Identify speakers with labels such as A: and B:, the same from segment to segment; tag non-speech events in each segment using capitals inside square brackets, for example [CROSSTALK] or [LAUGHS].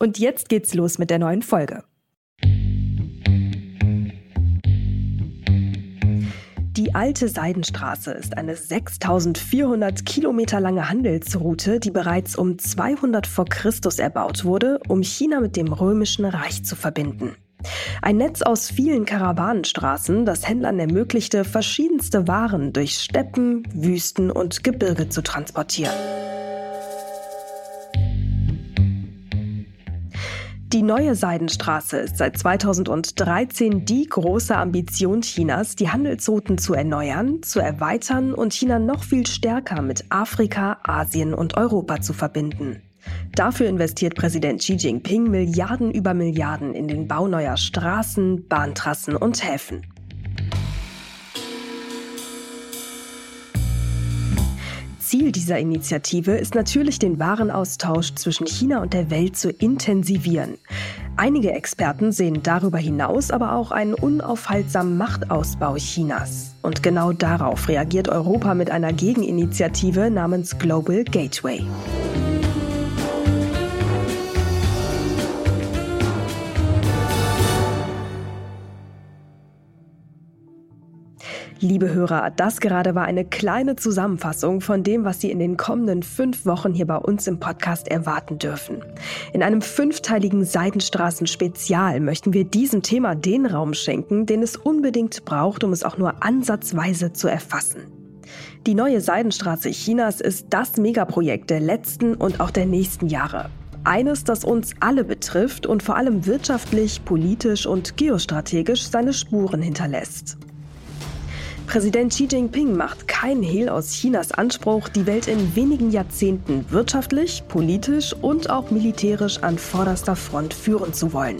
A: Und jetzt geht's los mit der neuen Folge. Die alte Seidenstraße ist eine 6400 Kilometer lange Handelsroute, die bereits um 200 vor Christus erbaut wurde, um China mit dem römischen Reich zu verbinden. Ein Netz aus vielen Karawanenstraßen, das Händlern ermöglichte, verschiedenste Waren durch Steppen, Wüsten und Gebirge zu transportieren. Die neue Seidenstraße ist seit 2013 die große Ambition Chinas, die Handelsrouten zu erneuern, zu erweitern und China noch viel stärker mit Afrika, Asien und Europa zu verbinden. Dafür investiert Präsident Xi Jinping Milliarden über Milliarden in den Bau neuer Straßen, Bahntrassen und Häfen. Ziel dieser Initiative ist natürlich, den Warenaustausch zwischen China und der Welt zu intensivieren. Einige Experten sehen darüber hinaus aber auch einen unaufhaltsamen Machtausbau Chinas. Und genau darauf reagiert Europa mit einer Gegeninitiative namens Global Gateway. Liebe Hörer, das gerade war eine kleine Zusammenfassung von dem, was Sie in den kommenden fünf Wochen hier bei uns im Podcast erwarten dürfen. In einem fünfteiligen Seidenstraßen-Spezial möchten wir diesem Thema den Raum schenken, den es unbedingt braucht, um es auch nur ansatzweise zu erfassen. Die neue Seidenstraße Chinas ist das Megaprojekt der letzten und auch der nächsten Jahre. Eines, das uns alle betrifft und vor allem wirtschaftlich, politisch und geostrategisch seine Spuren hinterlässt. Präsident Xi Jinping macht keinen Hehl aus Chinas Anspruch, die Welt in wenigen Jahrzehnten wirtschaftlich, politisch und auch militärisch an vorderster Front führen zu wollen.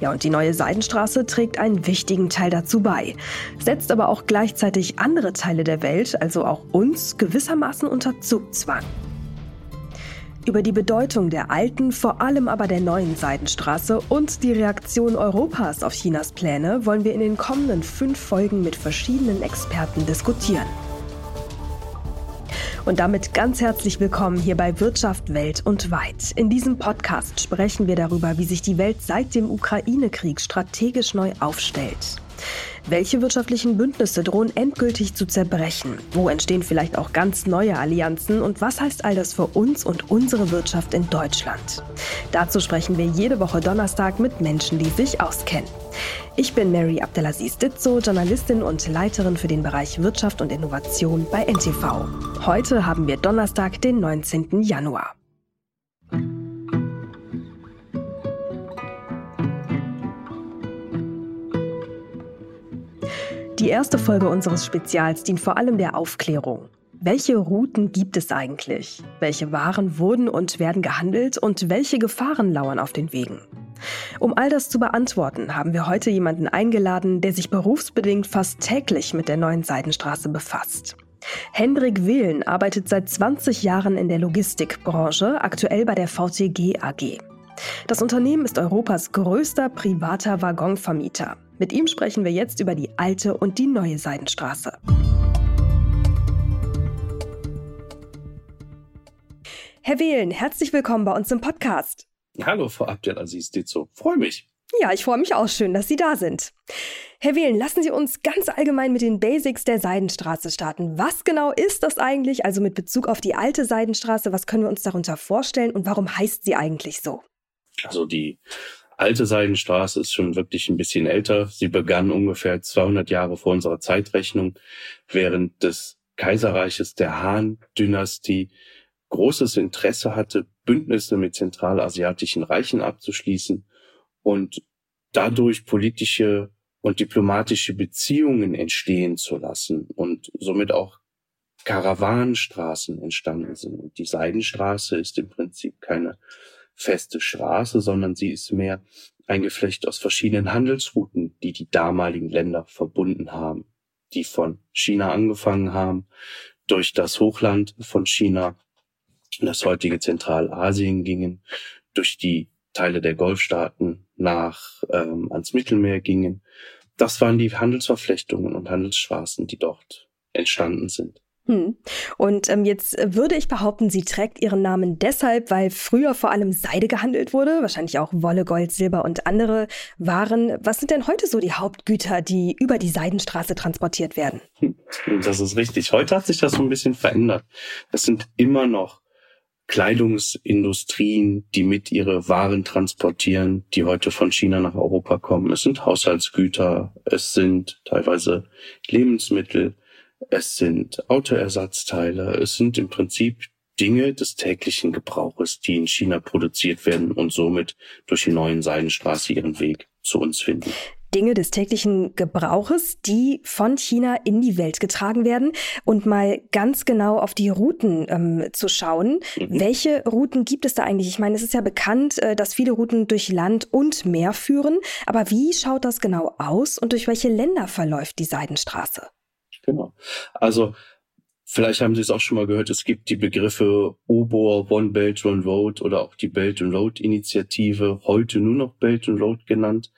A: Ja, und die neue Seidenstraße trägt einen wichtigen Teil dazu bei, setzt aber auch gleichzeitig andere Teile der Welt, also auch uns, gewissermaßen unter Zugzwang. Über die Bedeutung der alten, vor allem aber der neuen Seidenstraße und die Reaktion Europas auf Chinas Pläne wollen wir in den kommenden fünf Folgen mit verschiedenen Experten diskutieren. Und damit ganz herzlich willkommen hier bei Wirtschaft Welt und Weit. In diesem Podcast sprechen wir darüber, wie sich die Welt seit dem Ukraine-Krieg strategisch neu aufstellt. Welche wirtschaftlichen Bündnisse drohen endgültig zu zerbrechen? Wo entstehen vielleicht auch ganz neue Allianzen? Und was heißt all das für uns und unsere Wirtschaft in Deutschland? Dazu sprechen wir jede Woche Donnerstag mit Menschen, die sich auskennen. Ich bin Mary Abdelaziz Ditzo, Journalistin und Leiterin für den Bereich Wirtschaft und Innovation bei NTV. Heute haben wir Donnerstag, den 19. Januar. Die erste Folge unseres Spezials dient vor allem der Aufklärung. Welche Routen gibt es eigentlich? Welche Waren wurden und werden gehandelt und welche Gefahren lauern auf den Wegen? Um all das zu beantworten, haben wir heute jemanden eingeladen, der sich berufsbedingt fast täglich mit der neuen Seidenstraße befasst. Hendrik Wehlen arbeitet seit 20 Jahren in der Logistikbranche, aktuell bei der VTG AG. Das Unternehmen ist Europas größter privater Waggonvermieter. Mit ihm sprechen wir jetzt über die alte und die neue Seidenstraße. Herr Wählen, herzlich willkommen bei uns im Podcast.
B: Hallo, Frau Abdelaziz Ditzo. Freue mich.
A: Ja, ich freue mich auch schön, dass Sie da sind. Herr Wählen, lassen Sie uns ganz allgemein mit den Basics der Seidenstraße starten. Was genau ist das eigentlich? Also mit Bezug auf die alte Seidenstraße, was können wir uns darunter vorstellen und warum heißt sie eigentlich so?
B: Also die alte Seidenstraße ist schon wirklich ein bisschen älter. Sie begann ungefähr 200 Jahre vor unserer Zeitrechnung, während des Kaiserreiches der Han-Dynastie großes Interesse hatte, Bündnisse mit zentralasiatischen Reichen abzuschließen und dadurch politische und diplomatische Beziehungen entstehen zu lassen und somit auch Karawanenstraßen entstanden sind. Und die Seidenstraße ist im Prinzip keine feste Straße, sondern sie ist mehr ein Geflecht aus verschiedenen Handelsrouten, die die damaligen Länder verbunden haben, die von China angefangen haben, durch das Hochland von China, das heutige Zentralasien gingen, durch die Teile der Golfstaaten nach ähm, ans Mittelmeer gingen. Das waren die Handelsverflechtungen und Handelsstraßen, die dort entstanden sind.
A: Hm. Und ähm, jetzt würde ich behaupten, sie trägt ihren Namen deshalb, weil früher vor allem Seide gehandelt wurde, wahrscheinlich auch Wolle, Gold, Silber und andere Waren. Was sind denn heute so die Hauptgüter, die über die Seidenstraße transportiert werden?
B: Das ist richtig. Heute hat sich das so ein bisschen verändert. Es sind immer noch Kleidungsindustrien, die mit ihre Waren transportieren, die heute von China nach Europa kommen. Es sind Haushaltsgüter, es sind teilweise Lebensmittel, es sind Autoersatzteile, es sind im Prinzip Dinge des täglichen Gebrauches, die in China produziert werden und somit durch die neuen Seidenstraße ihren Weg zu uns finden.
A: Dinge des täglichen Gebrauches, die von China in die Welt getragen werden. Und mal ganz genau auf die Routen ähm, zu schauen. Mhm. Welche Routen gibt es da eigentlich? Ich meine, es ist ja bekannt, äh, dass viele Routen durch Land und Meer führen. Aber wie schaut das genau aus und durch welche Länder verläuft die Seidenstraße?
B: Genau. Also vielleicht haben Sie es auch schon mal gehört, es gibt die Begriffe OBOR, One Belt, One Road oder auch die Belt and Road Initiative, heute nur noch Belt and Road genannt.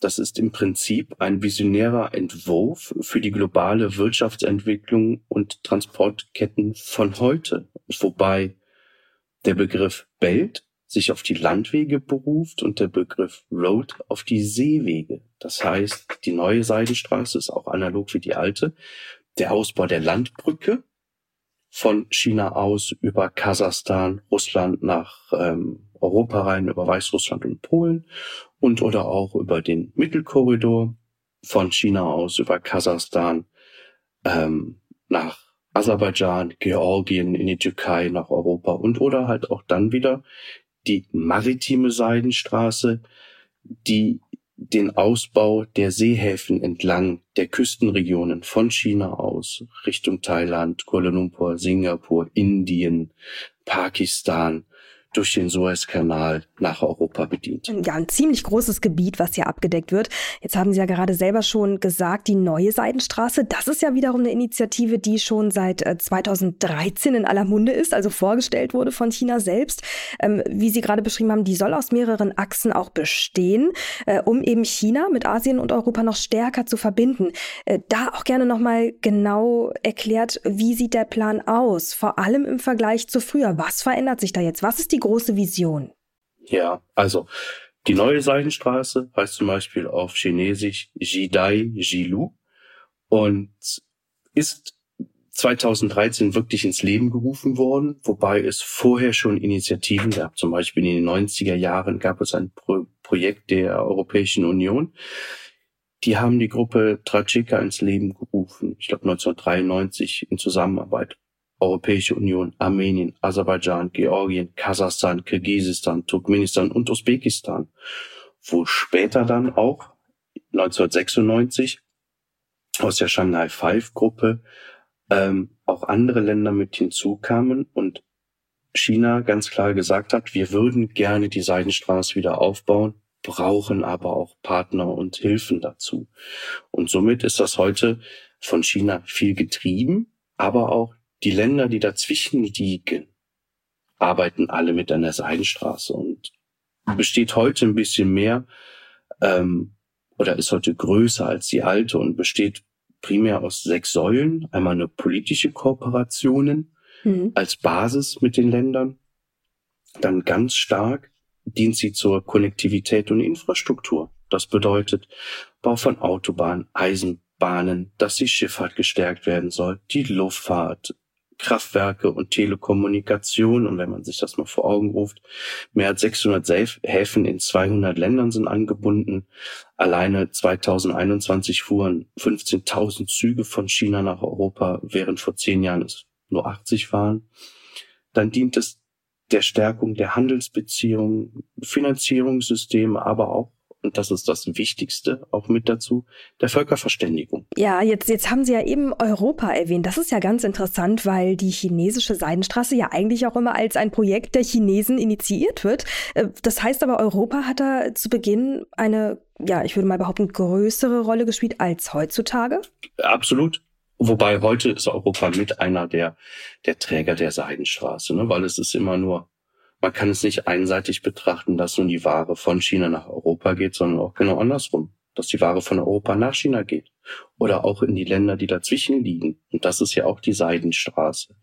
B: Das ist im Prinzip ein visionärer Entwurf für die globale Wirtschaftsentwicklung und Transportketten von heute, wobei der Begriff Belt sich auf die Landwege beruft und der Begriff Road auf die Seewege. Das heißt, die neue Seidenstraße ist auch analog wie die alte. Der Ausbau der Landbrücke von China aus über Kasachstan, Russland nach ähm, Europa rein, über Weißrussland und Polen und oder auch über den Mittelkorridor von China aus über Kasachstan ähm, nach Aserbaidschan, Georgien, in die Türkei, nach Europa und oder halt auch dann wieder die maritime Seidenstraße, die den Ausbau der Seehäfen entlang der Küstenregionen von China aus Richtung Thailand, Kuala Lumpur, Singapur, Indien, Pakistan durch den Suezkanal nach Europa bedient.
A: Ja, ein ziemlich großes Gebiet, was hier abgedeckt wird. Jetzt haben Sie ja gerade selber schon gesagt, die neue Seidenstraße, das ist ja wiederum eine Initiative, die schon seit 2013 äh, in aller Munde ist, also vorgestellt wurde von China selbst. Ähm, wie Sie gerade beschrieben haben, die soll aus mehreren Achsen auch bestehen, äh, um eben China mit Asien und Europa noch stärker zu verbinden. Äh, da auch gerne nochmal genau erklärt, wie sieht der Plan aus, vor allem im Vergleich zu früher. Was verändert sich da jetzt? Was ist die große Vision?
B: Ja, also die neue Seidenstraße heißt zum Beispiel auf Chinesisch Jidai Jilu und ist 2013 wirklich ins Leben gerufen worden, wobei es vorher schon Initiativen gab. Zum Beispiel in den 90er Jahren gab es ein Pro Projekt der Europäischen Union. Die haben die Gruppe Trajika ins Leben gerufen, ich glaube 1993 in Zusammenarbeit Europäische Union, Armenien, Aserbaidschan, Georgien, Kasachstan, Kirgisistan, Turkmenistan und Usbekistan, wo später dann auch 1996 aus der Shanghai Five Gruppe ähm, auch andere Länder mit hinzukamen und China ganz klar gesagt hat, wir würden gerne die Seidenstraße wieder aufbauen, brauchen aber auch Partner und Hilfen dazu. Und somit ist das heute von China viel getrieben, aber auch die Länder, die dazwischen liegen, arbeiten alle mit an der Seidenstraße und besteht heute ein bisschen mehr ähm, oder ist heute größer als die alte und besteht primär aus sechs Säulen. Einmal eine politische Kooperationen mhm. als Basis mit den Ländern. Dann ganz stark dient sie zur Konnektivität und Infrastruktur. Das bedeutet Bau von Autobahnen, Eisenbahnen, dass die Schifffahrt gestärkt werden soll, die Luftfahrt, Kraftwerke und Telekommunikation. Und wenn man sich das mal vor Augen ruft, mehr als 600 Häfen in 200 Ländern sind angebunden. Alleine 2021 fuhren 15.000 Züge von China nach Europa, während vor zehn Jahren es nur 80 waren. Dann dient es der Stärkung der Handelsbeziehungen, Finanzierungssysteme, aber auch und das ist das Wichtigste auch mit dazu, der Völkerverständigung.
A: Ja, jetzt, jetzt haben Sie ja eben Europa erwähnt. Das ist ja ganz interessant, weil die chinesische Seidenstraße ja eigentlich auch immer als ein Projekt der Chinesen initiiert wird. Äh, das heißt aber, Europa hat da zu Beginn eine, ja, ich würde mal behaupten, größere Rolle gespielt als heutzutage?
B: Absolut. Wobei heute ist Europa mit einer der, der Träger der Seidenstraße, ne? weil es ist immer nur man kann es nicht einseitig betrachten, dass nun die Ware von China nach Europa geht, sondern auch genau andersrum, dass die Ware von Europa nach China geht oder auch in die Länder, die dazwischen liegen. Und das ist ja auch die Seidenstraße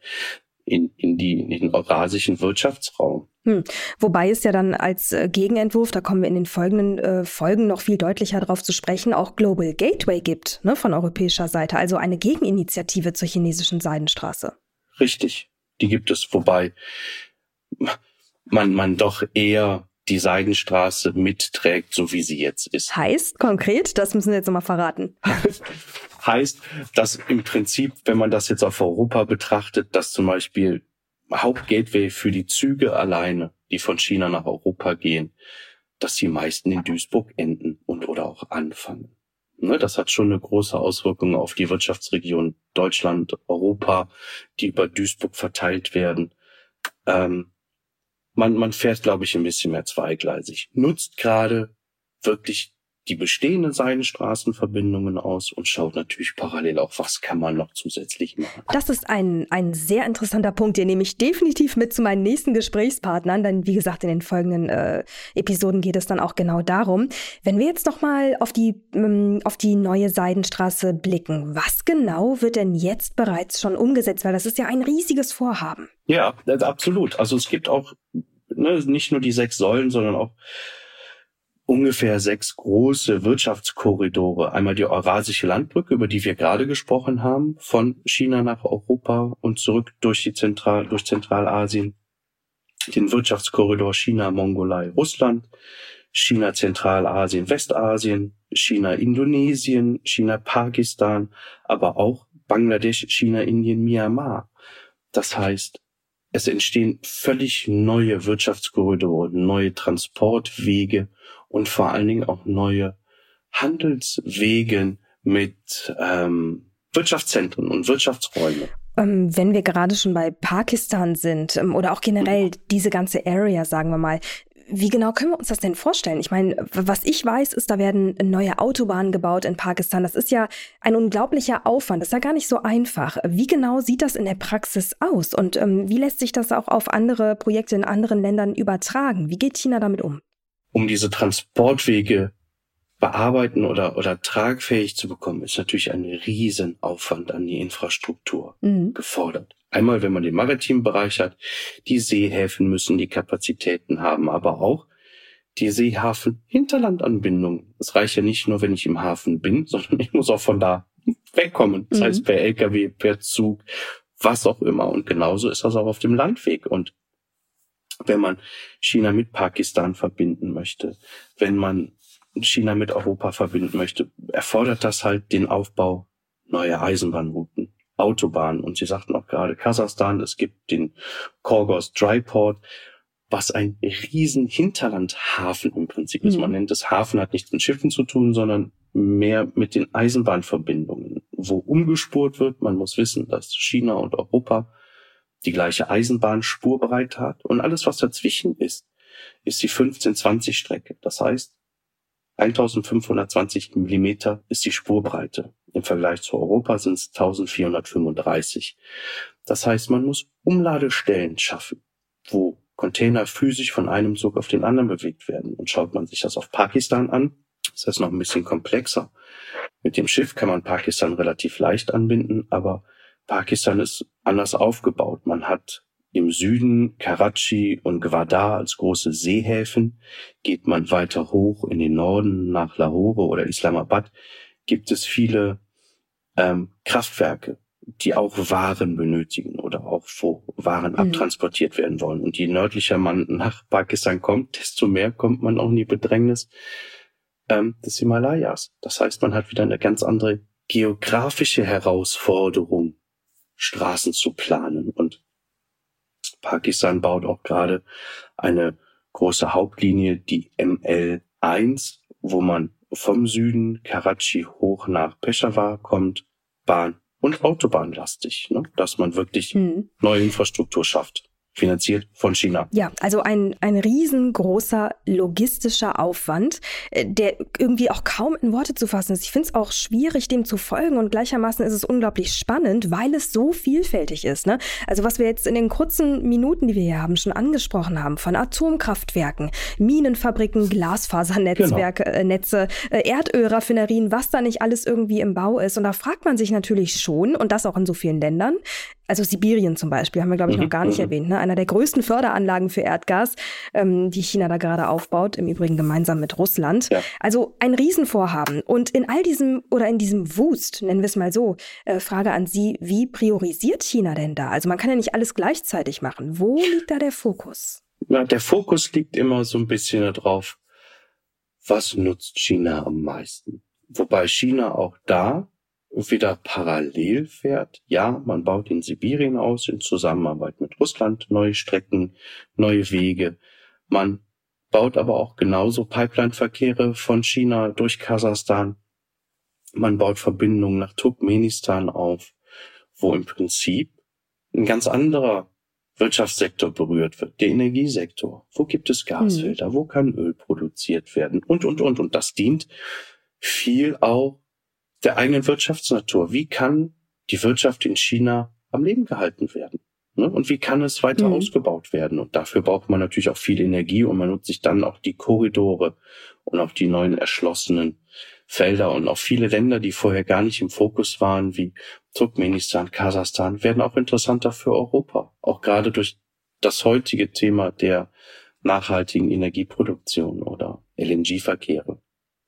B: in, in, die, in den eurasischen Wirtschaftsraum.
A: Hm. Wobei es ja dann als äh, Gegenentwurf, da kommen wir in den folgenden äh, Folgen noch viel deutlicher darauf zu sprechen, auch Global Gateway gibt ne, von europäischer Seite, also eine Gegeninitiative zur chinesischen Seidenstraße.
B: Richtig, die gibt es. Wobei man, man doch eher die Seidenstraße mitträgt, so wie sie jetzt ist.
A: Heißt konkret, das müssen wir jetzt nochmal verraten. [LAUGHS]
B: heißt, dass im Prinzip, wenn man das jetzt auf Europa betrachtet, dass zum Beispiel Hauptgateway für die Züge alleine, die von China nach Europa gehen, dass die meisten in Duisburg enden und oder auch anfangen. Ne, das hat schon eine große Auswirkung auf die Wirtschaftsregion Deutschland, Europa, die über Duisburg verteilt werden. Ähm, man, man fährt, glaube ich, ein bisschen mehr zweigleisig. Nutzt gerade wirklich die bestehenden Seidenstraßenverbindungen aus und schaut natürlich parallel auch, was kann man noch zusätzlich machen.
A: Das ist ein, ein sehr interessanter Punkt, den nehme ich definitiv mit zu meinen nächsten Gesprächspartnern, denn wie gesagt, in den folgenden äh, Episoden geht es dann auch genau darum. Wenn wir jetzt nochmal auf die, ähm, auf die neue Seidenstraße blicken, was genau wird denn jetzt bereits schon umgesetzt? Weil das ist ja ein riesiges Vorhaben.
B: Ja, absolut. Also es gibt auch ne, nicht nur die sechs Säulen, sondern auch ungefähr sechs große Wirtschaftskorridore. Einmal die Eurasische Landbrücke, über die wir gerade gesprochen haben, von China nach Europa und zurück durch die Zentral, durch Zentralasien. Den Wirtschaftskorridor China, Mongolei, Russland, China, Zentralasien, Westasien, China, Indonesien, China, Pakistan, aber auch Bangladesch, China, Indien, Myanmar. Das heißt, es entstehen völlig neue Wirtschaftskorridore, neue Transportwege und vor allen Dingen auch neue Handelswege mit ähm, Wirtschaftszentren und Wirtschaftsräume.
A: Ähm, wenn wir gerade schon bei Pakistan sind ähm, oder auch generell diese ganze Area, sagen wir mal, wie genau können wir uns das denn vorstellen? Ich meine, was ich weiß, ist, da werden neue Autobahnen gebaut in Pakistan. Das ist ja ein unglaublicher Aufwand. Das ist ja gar nicht so einfach. Wie genau sieht das in der Praxis aus? Und ähm, wie lässt sich das auch auf andere Projekte in anderen Ländern übertragen? Wie geht China damit um?
B: Um diese Transportwege bearbeiten oder, oder tragfähig zu bekommen, ist natürlich ein Riesenaufwand an die Infrastruktur mhm. gefordert. Einmal, wenn man den maritimen Bereich hat, die Seehäfen müssen die Kapazitäten haben, aber auch die Seehafen-Hinterlandanbindung. Es reicht ja nicht nur, wenn ich im Hafen bin, [LAUGHS] sondern ich muss auch von da wegkommen. Das mhm. heißt, per LKW, per Zug, was auch immer. Und genauso ist das auch auf dem Landweg. Und wenn man China mit Pakistan verbinden möchte, wenn man China mit Europa verbinden möchte, erfordert das halt den Aufbau neuer Eisenbahnrouten. Autobahnen. Und Sie sagten auch gerade Kasachstan, es gibt den Korgos Dryport, was ein riesen Hinterlandhafen im Prinzip ist. Mhm. Man nennt es Hafen, hat nichts mit Schiffen zu tun, sondern mehr mit den Eisenbahnverbindungen, wo umgespurt wird. Man muss wissen, dass China und Europa die gleiche Eisenbahnspur bereit hat. Und alles, was dazwischen ist, ist die 15-20 Strecke. Das heißt, 1520 Millimeter ist die Spurbreite. Im Vergleich zu Europa sind es 1435. Das heißt, man muss Umladestellen schaffen, wo Container physisch von einem Zug auf den anderen bewegt werden. Und schaut man sich das auf Pakistan an, ist das noch ein bisschen komplexer. Mit dem Schiff kann man Pakistan relativ leicht anbinden, aber Pakistan ist anders aufgebaut. Man hat im Süden Karachi und Gwadar als große Seehäfen. Geht man weiter hoch in den Norden nach Lahore oder Islamabad, gibt es viele ähm, Kraftwerke, die auch Waren benötigen oder auch wo Waren mhm. abtransportiert werden wollen. Und je nördlicher man nach Pakistan kommt, desto mehr kommt man auch in die Bedrängnis ähm, des Himalayas. Das heißt, man hat wieder eine ganz andere geografische Herausforderung, Straßen zu planen. Und Pakistan baut auch gerade eine große Hauptlinie, die ML1, wo man vom Süden Karachi hoch nach Peshawar kommt, Bahn und Autobahnlastig, ne? dass man wirklich hm. neue Infrastruktur schafft finanziert von China.
A: Ja, also ein, ein riesengroßer logistischer Aufwand, äh, der irgendwie auch kaum in Worte zu fassen ist. Ich finde es auch schwierig, dem zu folgen und gleichermaßen ist es unglaublich spannend, weil es so vielfältig ist. Ne? Also was wir jetzt in den kurzen Minuten, die wir hier haben, schon angesprochen haben, von Atomkraftwerken, Minenfabriken, Glasfasernetzwerke, genau. äh, Netze, äh, Erdölraffinerien, was da nicht alles irgendwie im Bau ist. Und da fragt man sich natürlich schon, und das auch in so vielen Ländern, also Sibirien zum Beispiel, haben wir, glaube ich, noch mhm, gar nicht mhm. erwähnt. Ne? Einer der größten Förderanlagen für Erdgas, ähm, die China da gerade aufbaut, im Übrigen gemeinsam mit Russland. Ja. Also ein Riesenvorhaben. Und in all diesem oder in diesem Wust, nennen wir es mal so, äh, Frage an Sie, wie priorisiert China denn da? Also man kann ja nicht alles gleichzeitig machen. Wo liegt da der Fokus?
B: Ja, der Fokus liegt immer so ein bisschen darauf, was nutzt China am meisten? Wobei China auch da wieder parallel fährt. Ja, man baut in Sibirien aus in Zusammenarbeit mit Russland neue Strecken, neue Wege. Man baut aber auch genauso Pipeline-Verkehre von China durch Kasachstan. Man baut Verbindungen nach Turkmenistan auf, wo im Prinzip ein ganz anderer Wirtschaftssektor berührt wird, der Energiesektor. Wo gibt es Gasfelder? Mhm. Wo kann Öl produziert werden? Und, und, und. Und das dient viel auch der eigenen Wirtschaftsnatur. Wie kann die Wirtschaft in China am Leben gehalten werden? Ne? Und wie kann es weiter mhm. ausgebaut werden? Und dafür braucht man natürlich auch viel Energie und man nutzt sich dann auch die Korridore und auch die neuen erschlossenen Felder und auch viele Länder, die vorher gar nicht im Fokus waren, wie Turkmenistan, Kasachstan, werden auch interessanter für Europa. Auch gerade durch das heutige Thema der nachhaltigen Energieproduktion oder LNG-Verkehre.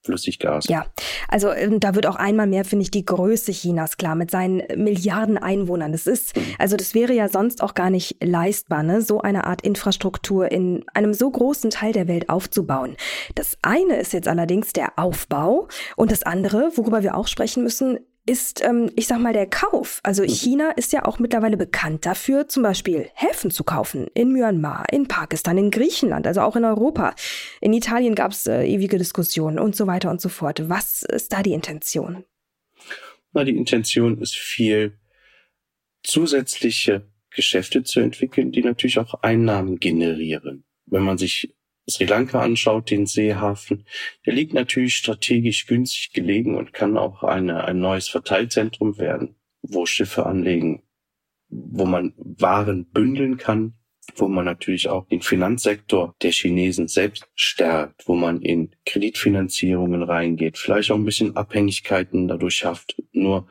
B: Flüssiggas.
A: Ja, also ähm, da wird auch einmal mehr, finde ich, die Größe Chinas klar mit seinen Milliarden Einwohnern. Das ist, mhm. also das wäre ja sonst auch gar nicht leistbar, ne? so eine Art Infrastruktur in einem so großen Teil der Welt aufzubauen. Das eine ist jetzt allerdings der Aufbau und das andere, worüber wir auch sprechen müssen, ist, ähm, ich sag mal, der Kauf. Also mhm. China ist ja auch mittlerweile bekannt dafür, zum Beispiel Häfen zu kaufen. In Myanmar, in Pakistan, in Griechenland, also auch in Europa. In Italien gab es äh, ewige Diskussionen und so weiter und so fort. Was ist da die Intention?
B: Na, die Intention ist viel zusätzliche Geschäfte zu entwickeln, die natürlich auch Einnahmen generieren. Wenn man sich Sri Lanka anschaut, den Seehafen, der liegt natürlich strategisch günstig gelegen und kann auch eine, ein neues Verteilzentrum werden, wo Schiffe anlegen, wo man Waren bündeln kann, wo man natürlich auch den Finanzsektor der Chinesen selbst stärkt, wo man in Kreditfinanzierungen reingeht, vielleicht auch ein bisschen Abhängigkeiten dadurch schafft. Nur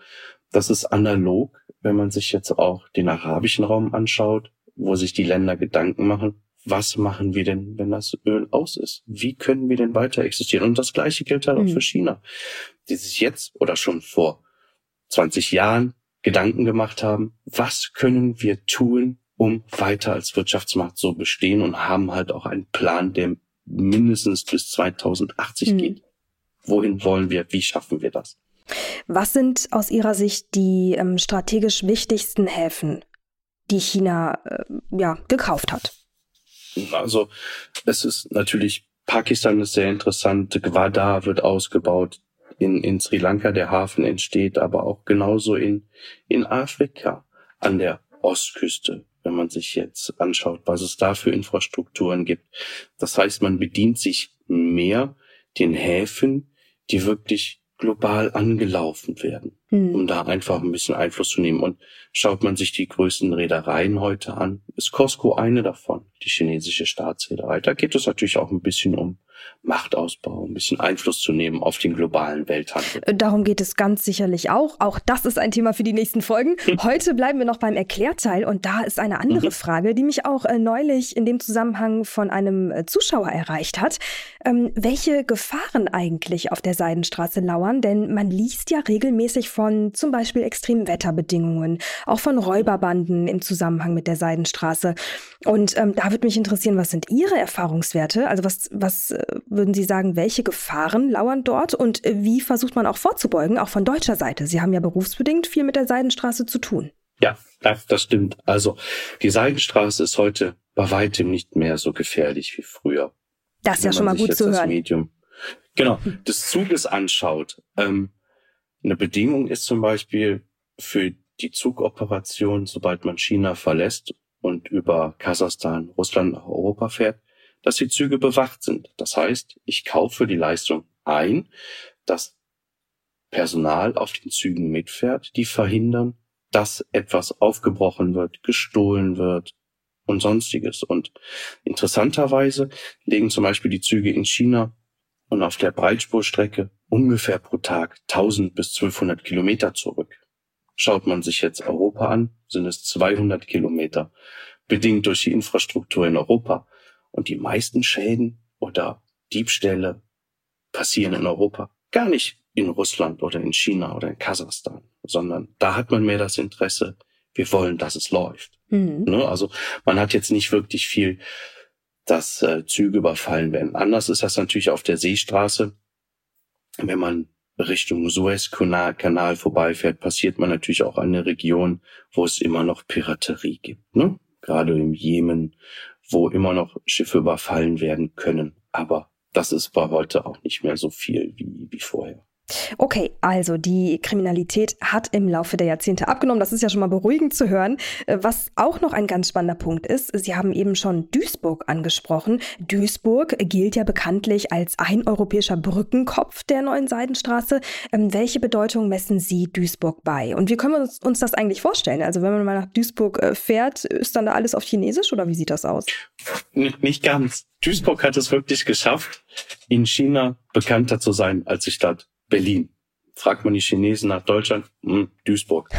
B: das ist analog, wenn man sich jetzt auch den arabischen Raum anschaut, wo sich die Länder Gedanken machen, was machen wir denn, wenn das Öl aus ist? Wie können wir denn weiter existieren? Und das Gleiche gilt halt auch für mhm. China, die sich jetzt oder schon vor 20 Jahren Gedanken gemacht haben, was können wir tun, um weiter als Wirtschaftsmacht so bestehen und haben halt auch einen Plan, der mindestens bis 2080 mhm. geht. Wohin wollen wir? Wie schaffen wir das?
A: Was sind aus Ihrer Sicht die ähm, strategisch wichtigsten Häfen, die China äh, ja, gekauft hat?
B: Also es ist natürlich, Pakistan ist sehr interessant, Gwadar wird ausgebaut, in, in Sri Lanka. Der Hafen entsteht, aber auch genauso in, in Afrika an der Ostküste, wenn man sich jetzt anschaut, was es da für Infrastrukturen gibt. Das heißt, man bedient sich mehr den Häfen, die wirklich global angelaufen werden, hm. um da einfach ein bisschen Einfluss zu nehmen. Und schaut man sich die größten Reedereien heute an, ist Costco eine davon, die chinesische Staatsreederei. Da geht es natürlich auch ein bisschen um Machtausbau, ein bisschen Einfluss zu nehmen auf den globalen Welthandel.
A: Äh, darum geht es ganz sicherlich auch. Auch das ist ein Thema für die nächsten Folgen. Heute bleiben wir noch beim Erklärteil und da ist eine andere mhm. Frage, die mich auch äh, neulich in dem Zusammenhang von einem äh, Zuschauer erreicht hat. Ähm, welche Gefahren eigentlich auf der Seidenstraße lauern? Denn man liest ja regelmäßig von zum Beispiel extremen Wetterbedingungen, auch von Räuberbanden im Zusammenhang mit der Seidenstraße. Und ähm, da würde mich interessieren, was sind Ihre Erfahrungswerte? Also was, was würden Sie sagen, welche Gefahren lauern dort und wie versucht man auch vorzubeugen, auch von deutscher Seite? Sie haben ja berufsbedingt viel mit der Seidenstraße zu tun.
B: Ja, das stimmt. Also die Seidenstraße ist heute bei weitem nicht mehr so gefährlich wie früher.
A: Das ist ja schon mal gut zu hören.
B: Medium genau, des Zuges anschaut, ähm, eine Bedingung ist zum Beispiel für die Zugoperation, sobald man China verlässt und über Kasachstan, Russland nach Europa fährt, dass die Züge bewacht sind. Das heißt, ich kaufe die Leistung ein, dass Personal auf den Zügen mitfährt, die verhindern, dass etwas aufgebrochen wird, gestohlen wird und sonstiges. Und interessanterweise legen zum Beispiel die Züge in China und auf der Breitspurstrecke ungefähr pro Tag 1000 bis 1200 Kilometer zurück. Schaut man sich jetzt Europa an, sind es 200 Kilometer, bedingt durch die Infrastruktur in Europa. Und die meisten Schäden oder Diebstähle passieren in Europa, gar nicht in Russland oder in China oder in Kasachstan, sondern da hat man mehr das Interesse, wir wollen, dass es läuft. Mhm. Ne? Also man hat jetzt nicht wirklich viel, dass äh, Züge überfallen werden. Anders ist das natürlich auf der Seestraße. Wenn man Richtung Suezkanal vorbeifährt, passiert man natürlich auch eine Region, wo es immer noch Piraterie gibt. Ne? Gerade im Jemen, wo immer noch Schiffe überfallen werden können. Aber das ist bei heute auch nicht mehr so viel wie, wie vorher.
A: Okay, also die Kriminalität hat im Laufe der Jahrzehnte abgenommen. Das ist ja schon mal beruhigend zu hören. Äh, was auch noch ein ganz spannender Punkt ist, Sie haben eben schon Duisburg angesprochen. Duisburg gilt ja bekanntlich als ein europäischer Brückenkopf der neuen Seidenstraße. Ähm, welche Bedeutung messen Sie Duisburg bei? Und wie können wir uns, das eigentlich vorstellen? Also wenn man mal nach Duisburg äh, fährt, ist dann da alles auf Chinesisch oder wie sieht das aus?
B: Nicht ganz. Duisburg hat es wirklich geschafft, in China bekannter zu sein als die Stadt Berlin. Fragt man die Chinesen nach Deutschland, hm, Duisburg.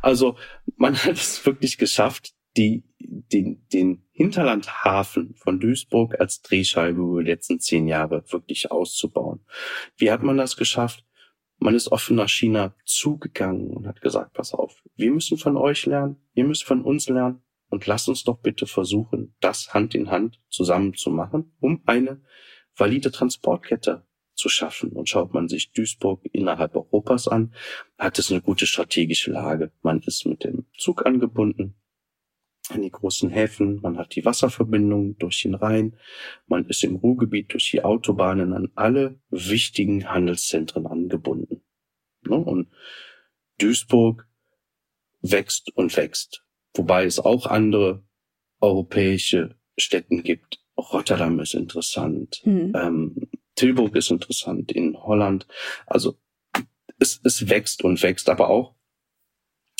B: Also man hat es wirklich geschafft, die, den, den Hinterlandhafen von Duisburg als Drehscheibe über die letzten zehn Jahre wirklich auszubauen. Wie hat man das geschafft? Man ist offen nach China zugegangen und hat gesagt, pass auf, wir müssen von euch lernen, ihr müsst von uns lernen und lasst uns doch bitte versuchen, das Hand in Hand zusammen zu machen, um eine valide Transportkette zu schaffen. Und schaut man sich Duisburg innerhalb Europas an, hat es eine gute strategische Lage. Man ist mit dem Zug angebunden an die großen Häfen, man hat die Wasserverbindung durch den Rhein, man ist im Ruhrgebiet durch die Autobahnen an alle wichtigen Handelszentren angebunden. Ne? Und Duisburg wächst und wächst, wobei es auch andere europäische Städten gibt. Rotterdam ist interessant. Mhm. Ähm, Tilburg ist interessant in Holland. Also es, es wächst und wächst, aber auch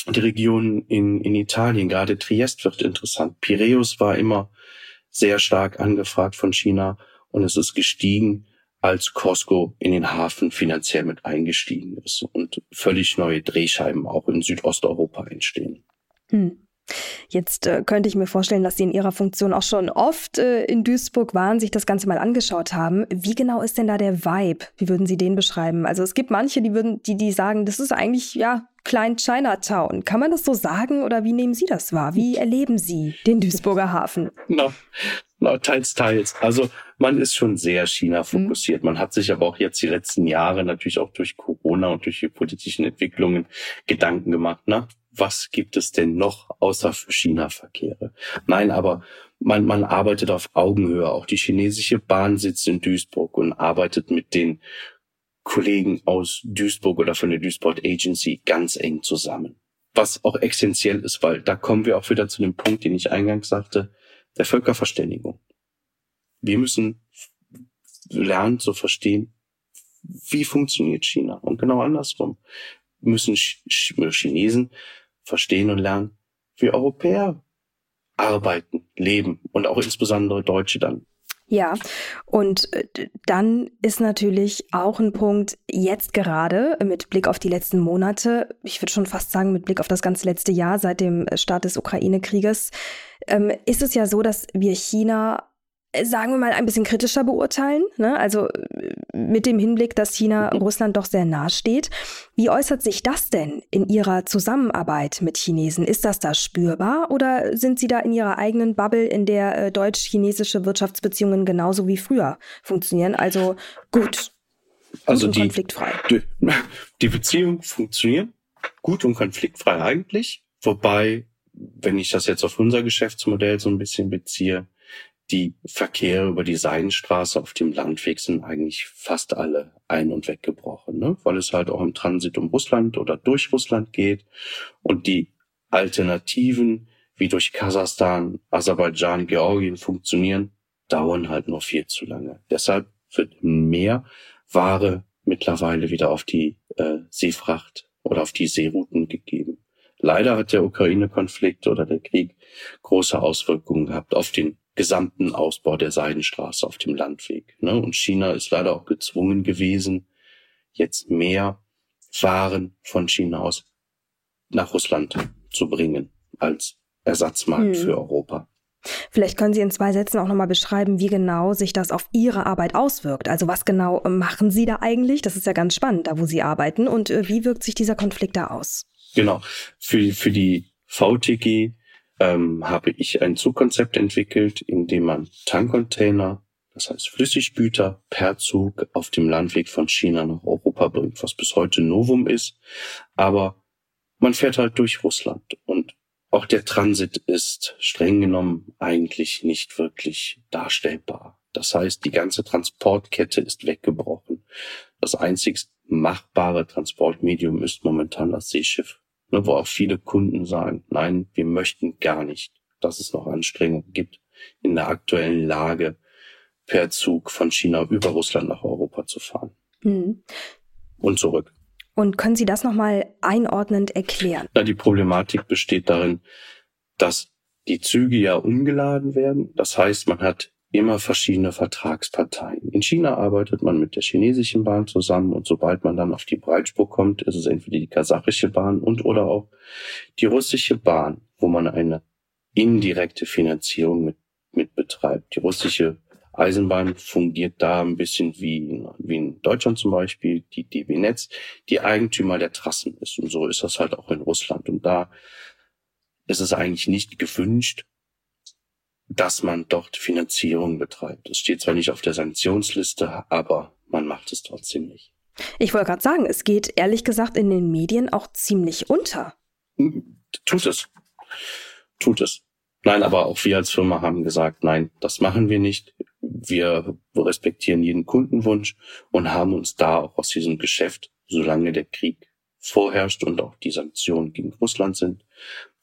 B: die Region in, in Italien, gerade Triest wird interessant. Piräus war immer sehr stark angefragt von China und es ist gestiegen, als Costco in den Hafen finanziell mit eingestiegen ist und völlig neue Drehscheiben auch in Südosteuropa entstehen. Hm.
A: Jetzt äh, könnte ich mir vorstellen, dass Sie in Ihrer Funktion auch schon oft äh, in Duisburg waren, sich das Ganze mal angeschaut haben. Wie genau ist denn da der Vibe? Wie würden Sie den beschreiben? Also es gibt manche, die würden, die, die sagen, das ist eigentlich ja Klein Chinatown. Kann man das so sagen oder wie nehmen Sie das wahr? Wie erleben Sie den Duisburger Hafen? [LAUGHS]
B: No, no, teils, teils. Also man ist schon sehr China fokussiert. Mhm. Man hat sich aber auch jetzt die letzten Jahre natürlich auch durch Corona und durch die politischen Entwicklungen Gedanken gemacht. Na, was gibt es denn noch außer China-Verkehre? Nein, aber man, man arbeitet auf Augenhöhe. Auch die chinesische Bahn sitzt in Duisburg und arbeitet mit den Kollegen aus Duisburg oder von der Duisburg Agency ganz eng zusammen. Was auch essentiell ist, weil da kommen wir auch wieder zu dem Punkt, den ich eingangs sagte, der Völkerverständigung. Wir müssen lernen zu verstehen, wie funktioniert China und genau andersrum müssen Chinesen verstehen und lernen, wie Europäer arbeiten, leben und auch insbesondere Deutsche dann.
A: Ja, und äh, dann ist natürlich auch ein Punkt jetzt gerade mit Blick auf die letzten Monate, ich würde schon fast sagen mit Blick auf das ganze letzte Jahr seit dem Start des Ukraine-Krieges, ähm, ist es ja so, dass wir China sagen wir mal, ein bisschen kritischer beurteilen. Ne? Also mit dem Hinblick, dass China mhm. Russland doch sehr nahe steht. Wie äußert sich das denn in Ihrer Zusammenarbeit mit Chinesen? Ist das da spürbar oder sind Sie da in Ihrer eigenen Bubble, in der äh, deutsch-chinesische Wirtschaftsbeziehungen genauso wie früher funktionieren? Also gut.
B: Also die, konfliktfrei. Die, die Beziehungen funktionieren gut und konfliktfrei eigentlich. Wobei, wenn ich das jetzt auf unser Geschäftsmodell so ein bisschen beziehe, die Verkehre über die Seidenstraße auf dem Landweg sind eigentlich fast alle ein- und weggebrochen, ne? weil es halt auch im Transit um Russland oder durch Russland geht und die Alternativen wie durch Kasachstan, Aserbaidschan, Georgien funktionieren, dauern halt noch viel zu lange. Deshalb wird mehr Ware mittlerweile wieder auf die äh, Seefracht oder auf die Seerouten gegeben. Leider hat der Ukraine-Konflikt oder der Krieg große Auswirkungen gehabt auf den gesamten Ausbau der Seidenstraße auf dem Landweg. Ne? Und China ist leider auch gezwungen gewesen, jetzt mehr Waren von China aus nach Russland zu bringen als Ersatzmarkt hm. für Europa.
A: Vielleicht können Sie in zwei Sätzen auch nochmal beschreiben, wie genau sich das auf Ihre Arbeit auswirkt. Also was genau machen Sie da eigentlich? Das ist ja ganz spannend, da wo Sie arbeiten. Und äh, wie wirkt sich dieser Konflikt da aus?
B: Genau. Für, für die VTG ähm, habe ich ein Zugkonzept entwickelt, in dem man Tankcontainer, das heißt Flüssiggüter, per Zug auf dem Landweg von China nach Europa bringt, was bis heute Novum ist. Aber man fährt halt durch Russland und auch der Transit ist streng genommen eigentlich nicht wirklich darstellbar. Das heißt, die ganze Transportkette ist weggebrochen. Das einzigst machbare Transportmedium ist momentan das Seeschiff wo auch viele Kunden sagen, nein, wir möchten gar nicht, dass es noch Anstrengungen gibt, in der aktuellen Lage per Zug von China über Russland nach Europa zu fahren. Mhm. Und zurück.
A: Und können Sie das nochmal einordnend erklären?
B: Na, die Problematik besteht darin, dass die Züge ja umgeladen werden. Das heißt, man hat immer verschiedene Vertragsparteien. In China arbeitet man mit der chinesischen Bahn zusammen und sobald man dann auf die Breitspur kommt, ist es entweder die kasachische Bahn und oder auch die russische Bahn, wo man eine indirekte Finanzierung mit, mit betreibt. Die russische Eisenbahn fungiert da ein bisschen wie, wie in Deutschland zum Beispiel, die DB Netz, die Eigentümer der Trassen ist. Und so ist das halt auch in Russland. Und da ist es eigentlich nicht gewünscht, dass man dort Finanzierung betreibt. Das steht zwar nicht auf der Sanktionsliste, aber man macht es trotzdem nicht.
A: Ich wollte gerade sagen, es geht ehrlich gesagt in den Medien auch ziemlich unter.
B: Tut es. Tut es. Nein, aber auch wir als Firma haben gesagt, nein, das machen wir nicht. Wir respektieren jeden Kundenwunsch und haben uns da auch aus diesem Geschäft, solange der Krieg vorherrscht und auch die Sanktionen gegen Russland sind,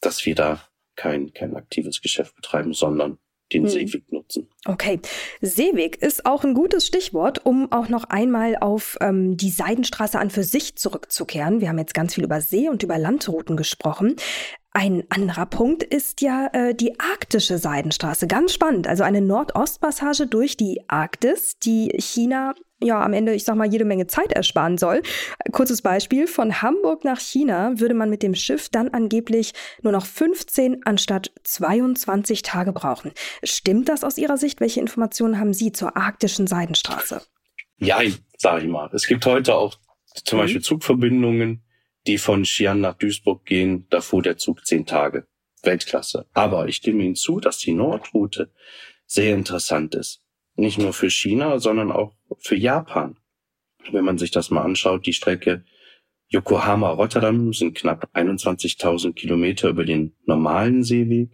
B: dass wir da kein, kein aktives Geschäft betreiben, sondern den hm. Seeweg nutzen.
A: Okay, Seeweg ist auch ein gutes Stichwort, um auch noch einmal auf ähm, die Seidenstraße an für sich zurückzukehren. Wir haben jetzt ganz viel über See- und über Landrouten gesprochen. Ein anderer Punkt ist ja äh, die arktische Seidenstraße. Ganz spannend. Also eine Nordostpassage durch die Arktis, die China ja am Ende, ich sag mal, jede Menge Zeit ersparen soll. Kurzes Beispiel, von Hamburg nach China würde man mit dem Schiff dann angeblich nur noch 15 anstatt 22 Tage brauchen. Stimmt das aus Ihrer Sicht? Welche Informationen haben Sie zur arktischen Seidenstraße?
B: Ja, sage ich mal. Es gibt heute auch zum mhm. Beispiel Zugverbindungen, die von Xi'an nach Duisburg gehen. Da fuhr der Zug zehn Tage. Weltklasse. Aber ich stimme Ihnen zu, dass die Nordroute sehr interessant ist nicht nur für China, sondern auch für Japan. Wenn man sich das mal anschaut, die Strecke Yokohama-Rotterdam sind knapp 21.000 Kilometer über den normalen Seeweg.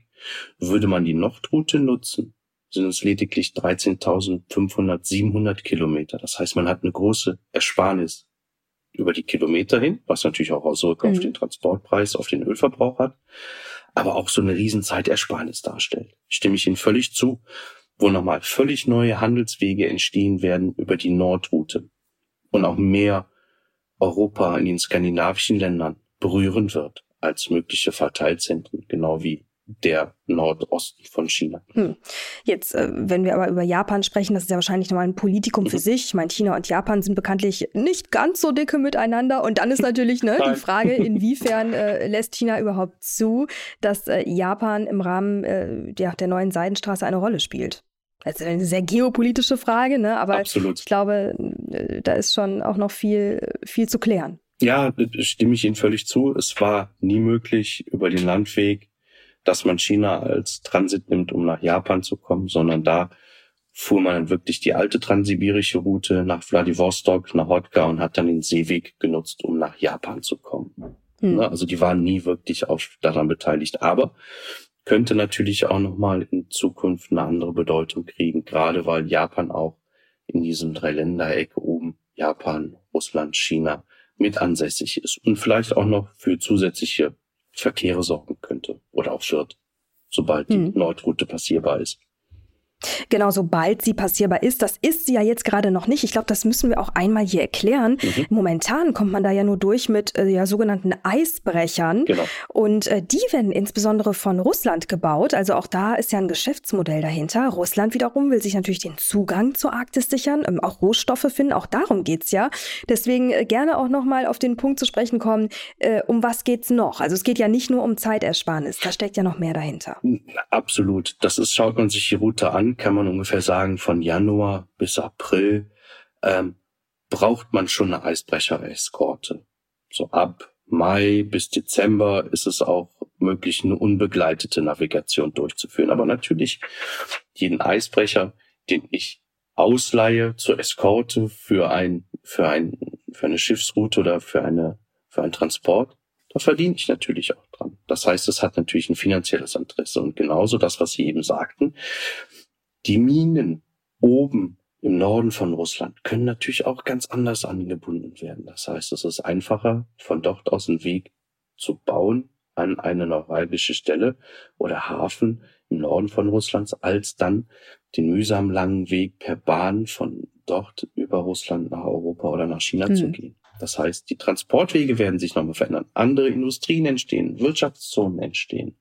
B: Würde man die Nordroute nutzen, sind es lediglich 13.500, 700 Kilometer. Das heißt, man hat eine große Ersparnis über die Kilometer hin, was natürlich auch Auswirkungen mhm. auf den Transportpreis, auf den Ölverbrauch hat, aber auch so eine Riesenzeitersparnis darstellt. Stimme ich Ihnen völlig zu wo nochmal völlig neue Handelswege entstehen werden über die Nordroute und auch mehr Europa in den skandinavischen Ländern berühren wird als mögliche Verteilzentren, genau wie der Nordosten von China. Hm.
A: Jetzt, äh, wenn wir aber über Japan sprechen, das ist ja wahrscheinlich nochmal ein Politikum mhm. für sich. Ich meine, China und Japan sind bekanntlich nicht ganz so dicke miteinander. Und dann ist [LAUGHS] natürlich ne, die Frage, [LAUGHS] inwiefern äh, lässt China überhaupt zu, dass äh, Japan im Rahmen äh, der, der neuen Seidenstraße eine Rolle spielt? Das ist eine sehr geopolitische Frage, ne? aber Absolut. ich glaube, äh, da ist schon auch noch viel, viel zu klären.
B: Ja, stimme ich Ihnen völlig zu. Es war nie möglich über den Landweg, dass man China als Transit nimmt, um nach Japan zu kommen, sondern da fuhr man dann wirklich die alte transsibirische Route nach Vladivostok, nach Hotka und hat dann den Seeweg genutzt, um nach Japan zu kommen. Hm. Ne, also die waren nie wirklich auf, daran beteiligt. Aber könnte natürlich auch nochmal in Zukunft eine andere Bedeutung kriegen, gerade weil Japan auch in diesem Dreiländereck oben, Japan, Russland, China, mit ansässig ist und vielleicht auch noch für zusätzliche Verkehre sorgen könnte oder auch wird, sobald hm. die Nordroute passierbar ist.
A: Genau, sobald sie passierbar ist. Das ist sie ja jetzt gerade noch nicht. Ich glaube, das müssen wir auch einmal hier erklären. Mhm. Momentan kommt man da ja nur durch mit äh, ja, sogenannten Eisbrechern. Genau. Und äh, die werden insbesondere von Russland gebaut. Also auch da ist ja ein Geschäftsmodell dahinter. Russland wiederum will sich natürlich den Zugang zur Arktis sichern, ähm, auch Rohstoffe finden. Auch darum geht's ja. Deswegen äh, gerne auch nochmal auf den Punkt zu sprechen kommen, äh, um was geht's noch? Also es geht ja nicht nur um Zeitersparnis. Da steckt ja noch mehr dahinter.
B: Absolut. Das ist, schaut man sich die Route an kann man ungefähr sagen, von Januar bis April ähm, braucht man schon eine Eisbrecher-Eskorte. So ab Mai bis Dezember ist es auch möglich, eine unbegleitete Navigation durchzuführen. Aber natürlich jeden Eisbrecher, den ich ausleihe zur Eskorte für ein, für ein, für eine Schiffsroute oder für eine, für einen Transport, da verdiene ich natürlich auch dran. Das heißt, es hat natürlich ein finanzielles Interesse. Und genauso das, was Sie eben sagten, die Minen oben im Norden von Russland können natürlich auch ganz anders angebunden werden. Das heißt, es ist einfacher, von dort aus einen Weg zu bauen an eine neuralgische Stelle oder Hafen im Norden von Russlands, als dann den mühsam langen Weg per Bahn von dort über Russland nach Europa oder nach China hm. zu gehen. Das heißt, die Transportwege werden sich nochmal verändern. Andere Industrien entstehen, Wirtschaftszonen entstehen.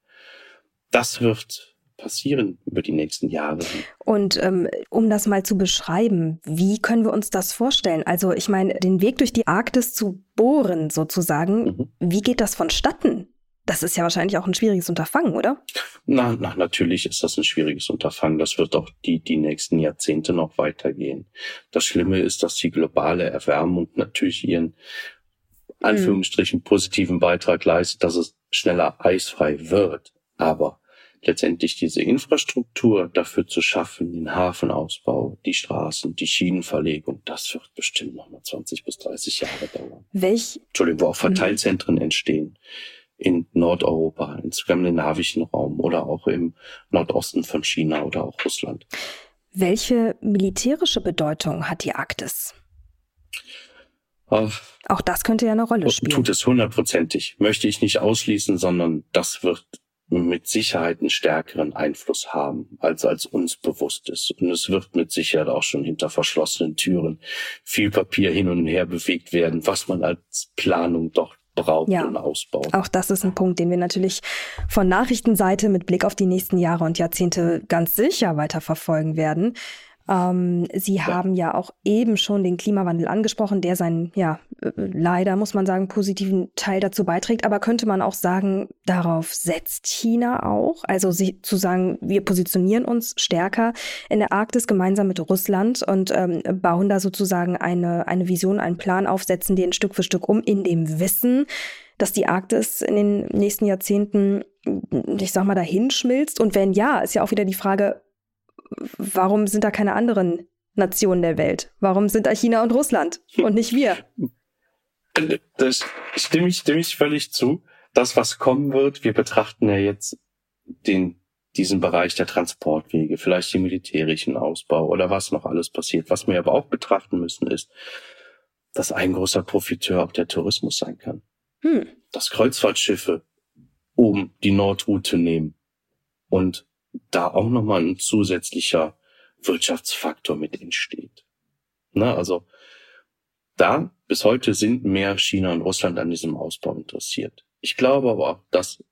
B: Das wird passieren über die nächsten Jahre.
A: Und ähm, um das mal zu beschreiben, wie können wir uns das vorstellen? Also ich meine, den Weg durch die Arktis zu bohren sozusagen, mhm. wie geht das vonstatten? Das ist ja wahrscheinlich auch ein schwieriges Unterfangen, oder?
B: Na, na, natürlich ist das ein schwieriges Unterfangen. Das wird auch die, die nächsten Jahrzehnte noch weitergehen. Das Schlimme ist, dass die globale Erwärmung natürlich ihren Anführungsstrichen positiven Beitrag leistet, dass es schneller eisfrei wird. Aber letztendlich diese Infrastruktur dafür zu schaffen, den Hafenausbau, die Straßen, die Schienenverlegung, das wird bestimmt noch mal 20 bis 30 Jahre dauern.
A: Welch?
B: Entschuldigung, wo auch Verteilzentren entstehen in Nordeuropa, im skandinavischen Raum oder auch im Nordosten von China oder auch Russland.
A: Welche militärische Bedeutung hat die Arktis? Auch das könnte ja eine Rolle spielen.
B: Tut es hundertprozentig. Möchte ich nicht ausschließen, sondern das wird mit Sicherheit einen stärkeren Einfluss haben, als als uns bewusst ist. Und es wird mit Sicherheit auch schon hinter verschlossenen Türen viel Papier hin und her bewegt werden, was man als Planung doch braucht ja, und ausbaut.
A: Auch das ist ein Punkt, den wir natürlich von Nachrichtenseite mit Blick auf die nächsten Jahre und Jahrzehnte ganz sicher weiter verfolgen werden. Ähm, Sie haben ja auch eben schon den Klimawandel angesprochen, der seinen, ja, äh, leider muss man sagen, positiven Teil dazu beiträgt. Aber könnte man auch sagen, darauf setzt China auch? Also sie, zu sagen, wir positionieren uns stärker in der Arktis gemeinsam mit Russland und ähm, bauen da sozusagen eine, eine Vision, einen Plan aufsetzen, den Stück für Stück um, in dem Wissen, dass die Arktis in den nächsten Jahrzehnten, ich sag mal, dahin schmilzt? Und wenn ja, ist ja auch wieder die Frage, warum sind da keine anderen Nationen der Welt? Warum sind da China und Russland und nicht wir? [LAUGHS]
B: Das stimme ich, stimme ich völlig zu. Das, was kommen wird, wir betrachten ja jetzt den, diesen Bereich der Transportwege, vielleicht den militärischen Ausbau oder was noch alles passiert. Was wir aber auch betrachten müssen, ist, dass ein großer Profiteur auch der Tourismus sein kann. Hm. Dass Kreuzfahrtschiffe oben die Nordroute nehmen und da auch nochmal ein zusätzlicher Wirtschaftsfaktor mit entsteht. Na, also da bis heute sind mehr China und Russland an diesem Ausbau interessiert. Ich glaube aber auch, dass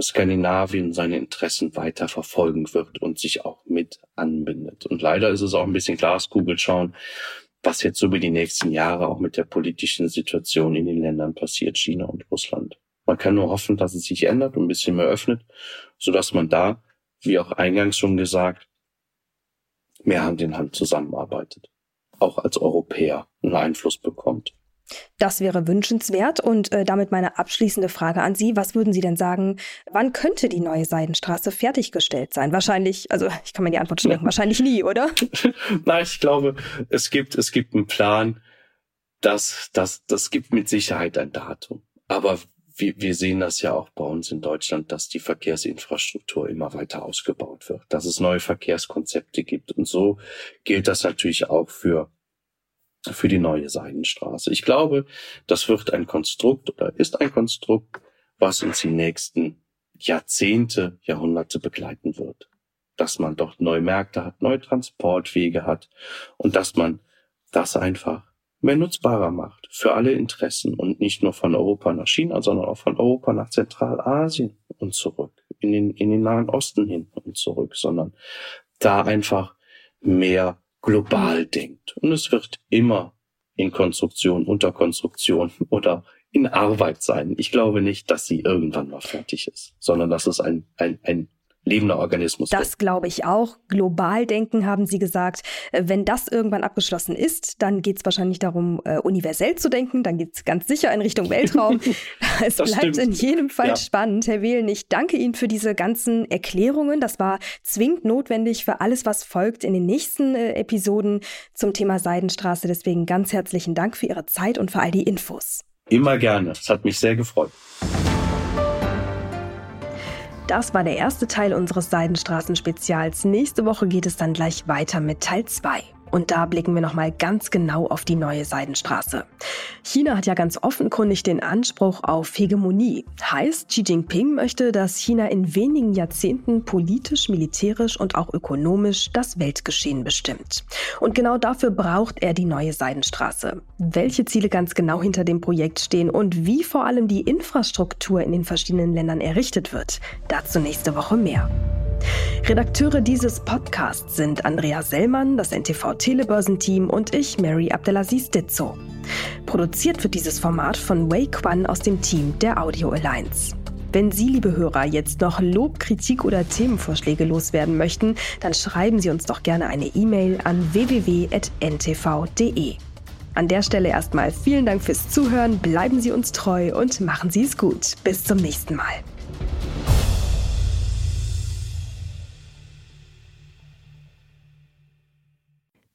B: Skandinavien seine Interessen weiter verfolgen wird und sich auch mit anbindet. Und leider ist es auch ein bisschen Glaskugel schauen, was jetzt über die nächsten Jahre auch mit der politischen Situation in den Ländern passiert, China und Russland. Man kann nur hoffen, dass es sich ändert und ein bisschen mehr öffnet, sodass man da wie auch eingangs schon gesagt, mehr Hand in Hand zusammenarbeitet, auch als Europäer einen Einfluss bekommt.
A: Das wäre wünschenswert und äh, damit meine abschließende Frage an Sie. Was würden Sie denn sagen, wann könnte die neue Seidenstraße fertiggestellt sein? Wahrscheinlich, also ich kann mir die Antwort schon denken, [LAUGHS] wahrscheinlich nie, oder? [LAUGHS]
B: Nein, ich glaube, es gibt, es gibt einen Plan, das, das, das gibt mit Sicherheit ein Datum. Aber wir, wir sehen das ja auch bei uns in Deutschland, dass die Verkehrsinfrastruktur immer weiter ausgebaut wird, dass es neue Verkehrskonzepte gibt. Und so gilt das natürlich auch für für die neue Seidenstraße. Ich glaube, das wird ein Konstrukt oder ist ein Konstrukt, was uns die nächsten Jahrzehnte, Jahrhunderte begleiten wird. Dass man dort neue Märkte hat, neue Transportwege hat und dass man das einfach mehr nutzbarer macht für alle Interessen und nicht nur von Europa nach China, sondern auch von Europa nach Zentralasien und zurück, in den, in den Nahen Osten hin und zurück, sondern da einfach mehr global denkt. Und es wird immer in Konstruktion, unter Konstruktion [LAUGHS] oder in Arbeit sein. Ich glaube nicht, dass sie irgendwann mal fertig ist, sondern dass es ein, ein, ein lebender Organismus.
A: Das glaube ich auch. Global denken, haben Sie gesagt. Äh, wenn das irgendwann abgeschlossen ist, dann geht es wahrscheinlich darum, äh, universell zu denken. Dann geht es ganz sicher in Richtung Weltraum. [LAUGHS] [LAUGHS] es das bleibt stimmt. in jedem Fall ja. spannend. Herr Wehlen, ich danke Ihnen für diese ganzen Erklärungen. Das war zwingend notwendig für alles, was folgt in den nächsten äh, Episoden zum Thema Seidenstraße. Deswegen ganz herzlichen Dank für Ihre Zeit und für all die Infos.
B: Immer gerne. Es hat mich sehr gefreut.
A: Das war der erste Teil unseres Seidenstraßen-Spezials. Nächste Woche geht es dann gleich weiter mit Teil 2. Und da blicken wir nochmal ganz genau auf die neue Seidenstraße. China hat ja ganz offenkundig den Anspruch auf Hegemonie. Heißt, Xi Jinping möchte, dass China in wenigen Jahrzehnten politisch, militärisch und auch ökonomisch das Weltgeschehen bestimmt. Und genau dafür braucht er die neue Seidenstraße. Welche Ziele ganz genau hinter dem Projekt stehen und wie vor allem die Infrastruktur in den verschiedenen Ländern errichtet wird, dazu nächste Woche mehr. Redakteure dieses Podcasts sind Andrea Sellmann, das NTV Telebörsenteam und ich, Mary Abdelaziz Ditzo. Produziert wird dieses Format von Wei Quan aus dem Team der Audio Alliance. Wenn Sie, liebe Hörer, jetzt noch Lob, Kritik oder Themenvorschläge loswerden möchten, dann schreiben Sie uns doch gerne eine E-Mail an www.ntv.de. An der Stelle erstmal vielen Dank fürs Zuhören, bleiben Sie uns treu und machen Sie es gut. Bis zum nächsten Mal.